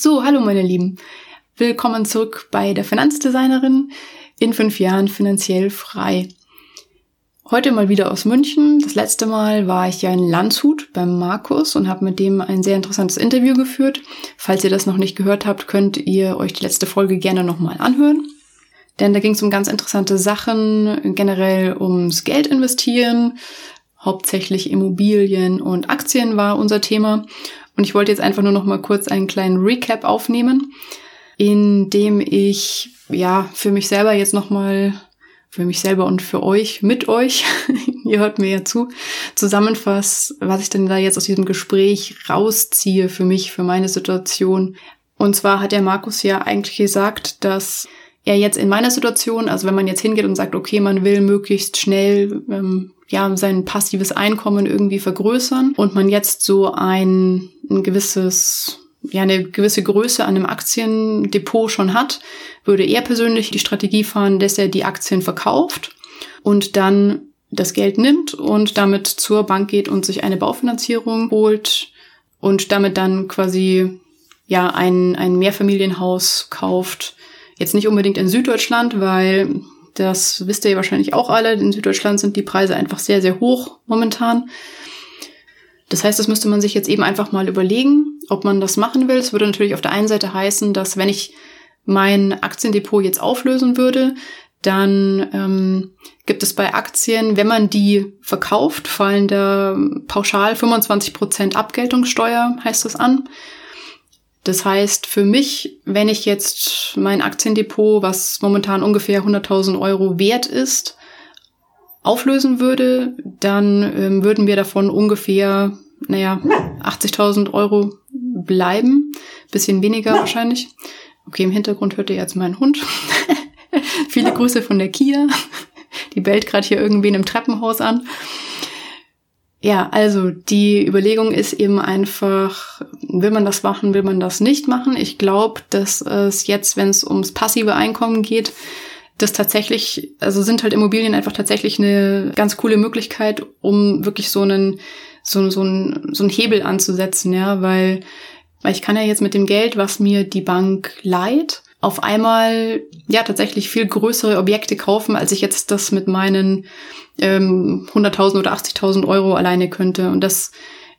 So, hallo meine Lieben. Willkommen zurück bei der Finanzdesignerin in fünf Jahren finanziell frei. Heute mal wieder aus München. Das letzte Mal war ich ja in Landshut beim Markus und habe mit dem ein sehr interessantes Interview geführt. Falls ihr das noch nicht gehört habt, könnt ihr euch die letzte Folge gerne nochmal anhören. Denn da ging es um ganz interessante Sachen, generell ums Geld investieren, hauptsächlich Immobilien und Aktien war unser Thema. Und ich wollte jetzt einfach nur noch mal kurz einen kleinen Recap aufnehmen, in dem ich ja für mich selber jetzt noch mal für mich selber und für euch, mit euch, ihr hört mir ja zu, zusammenfasst, was ich denn da jetzt aus diesem Gespräch rausziehe für mich, für meine Situation. Und zwar hat der Markus ja eigentlich gesagt, dass er jetzt in meiner Situation, also wenn man jetzt hingeht und sagt, okay, man will möglichst schnell ähm, ja sein passives Einkommen irgendwie vergrößern und man jetzt so ein, ein gewisses ja eine gewisse Größe an einem Aktiendepot schon hat, würde er persönlich die Strategie fahren, dass er die Aktien verkauft und dann das Geld nimmt und damit zur Bank geht und sich eine Baufinanzierung holt und damit dann quasi ja ein, ein Mehrfamilienhaus kauft, Jetzt nicht unbedingt in Süddeutschland, weil das wisst ihr wahrscheinlich auch alle. In Süddeutschland sind die Preise einfach sehr, sehr hoch momentan. Das heißt, das müsste man sich jetzt eben einfach mal überlegen, ob man das machen will. Es würde natürlich auf der einen Seite heißen, dass wenn ich mein Aktiendepot jetzt auflösen würde, dann ähm, gibt es bei Aktien, wenn man die verkauft, fallen da pauschal 25% Abgeltungssteuer, heißt das an. Das heißt, für mich, wenn ich jetzt mein Aktiendepot, was momentan ungefähr 100.000 Euro wert ist, auflösen würde, dann ähm, würden wir davon ungefähr, naja, 80.000 Euro bleiben. Bisschen weniger wahrscheinlich. Okay, im Hintergrund hört ihr jetzt meinen Hund. Viele Grüße von der Kia. Die bellt gerade hier irgendwen im Treppenhaus an. Ja, also die Überlegung ist eben einfach, will man das machen, will man das nicht machen. Ich glaube, dass es jetzt, wenn es ums passive Einkommen geht, das tatsächlich, also sind halt Immobilien einfach tatsächlich eine ganz coole Möglichkeit, um wirklich so einen, so, so, einen, so einen Hebel anzusetzen, ja, weil, weil ich kann ja jetzt mit dem Geld, was mir die Bank leiht, auf einmal ja tatsächlich viel größere Objekte kaufen, als ich jetzt das mit meinen ähm, 100.000 oder 80.000 Euro alleine könnte. Und das,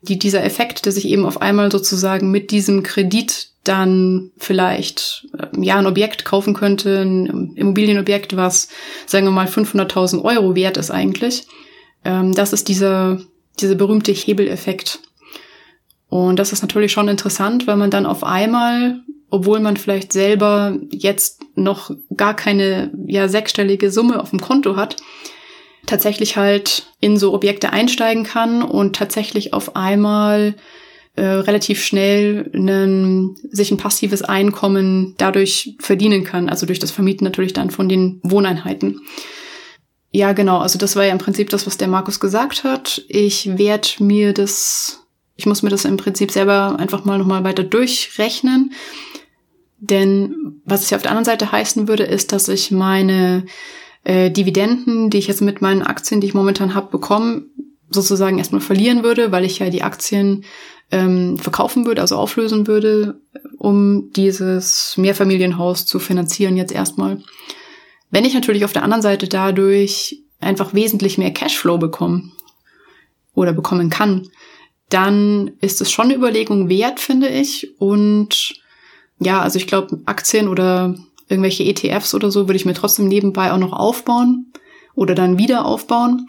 die, dieser Effekt, dass ich eben auf einmal sozusagen mit diesem Kredit dann vielleicht äh, ja ein Objekt kaufen könnte, ein Immobilienobjekt, was sagen wir mal 500.000 Euro wert ist eigentlich. Ähm, das ist dieser dieser berühmte Hebeleffekt. Und das ist natürlich schon interessant, weil man dann auf einmal obwohl man vielleicht selber jetzt noch gar keine ja sechsstellige Summe auf dem Konto hat, tatsächlich halt in so Objekte einsteigen kann und tatsächlich auf einmal äh, relativ schnell einen, sich ein passives Einkommen dadurch verdienen kann, also durch das Vermieten natürlich dann von den Wohneinheiten. Ja, genau, also das war ja im Prinzip das, was der Markus gesagt hat. Ich werde mir das, ich muss mir das im Prinzip selber einfach mal nochmal weiter durchrechnen denn was es ja auf der anderen Seite heißen würde, ist, dass ich meine äh, Dividenden, die ich jetzt mit meinen Aktien, die ich momentan habe, bekomme, sozusagen erstmal verlieren würde, weil ich ja die Aktien ähm, verkaufen würde, also auflösen würde, um dieses Mehrfamilienhaus zu finanzieren jetzt erstmal. Wenn ich natürlich auf der anderen Seite dadurch einfach wesentlich mehr Cashflow bekomme oder bekommen kann, dann ist es schon eine Überlegung wert, finde ich. Und ja, also ich glaube, Aktien oder irgendwelche ETFs oder so würde ich mir trotzdem nebenbei auch noch aufbauen oder dann wieder aufbauen.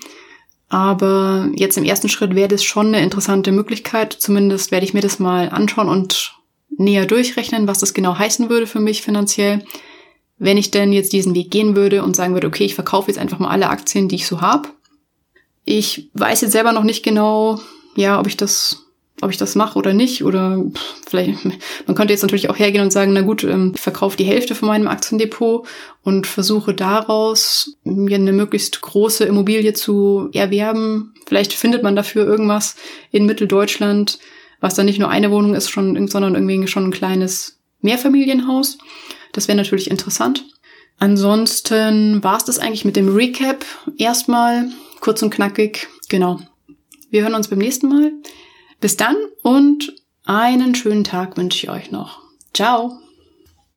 Aber jetzt im ersten Schritt wäre das schon eine interessante Möglichkeit. Zumindest werde ich mir das mal anschauen und näher durchrechnen, was das genau heißen würde für mich finanziell. Wenn ich denn jetzt diesen Weg gehen würde und sagen würde, okay, ich verkaufe jetzt einfach mal alle Aktien, die ich so habe. Ich weiß jetzt selber noch nicht genau, ja, ob ich das ob ich das mache oder nicht. Oder vielleicht, man könnte jetzt natürlich auch hergehen und sagen, na gut, ähm, ich verkaufe die Hälfte von meinem Aktiendepot und versuche daraus mir eine möglichst große Immobilie zu erwerben. Vielleicht findet man dafür irgendwas in Mitteldeutschland, was dann nicht nur eine Wohnung ist, schon, sondern irgendwie schon ein kleines Mehrfamilienhaus. Das wäre natürlich interessant. Ansonsten war es das eigentlich mit dem Recap erstmal. Kurz und knackig. Genau. Wir hören uns beim nächsten Mal. Bis dann und einen schönen Tag wünsche ich euch noch. Ciao!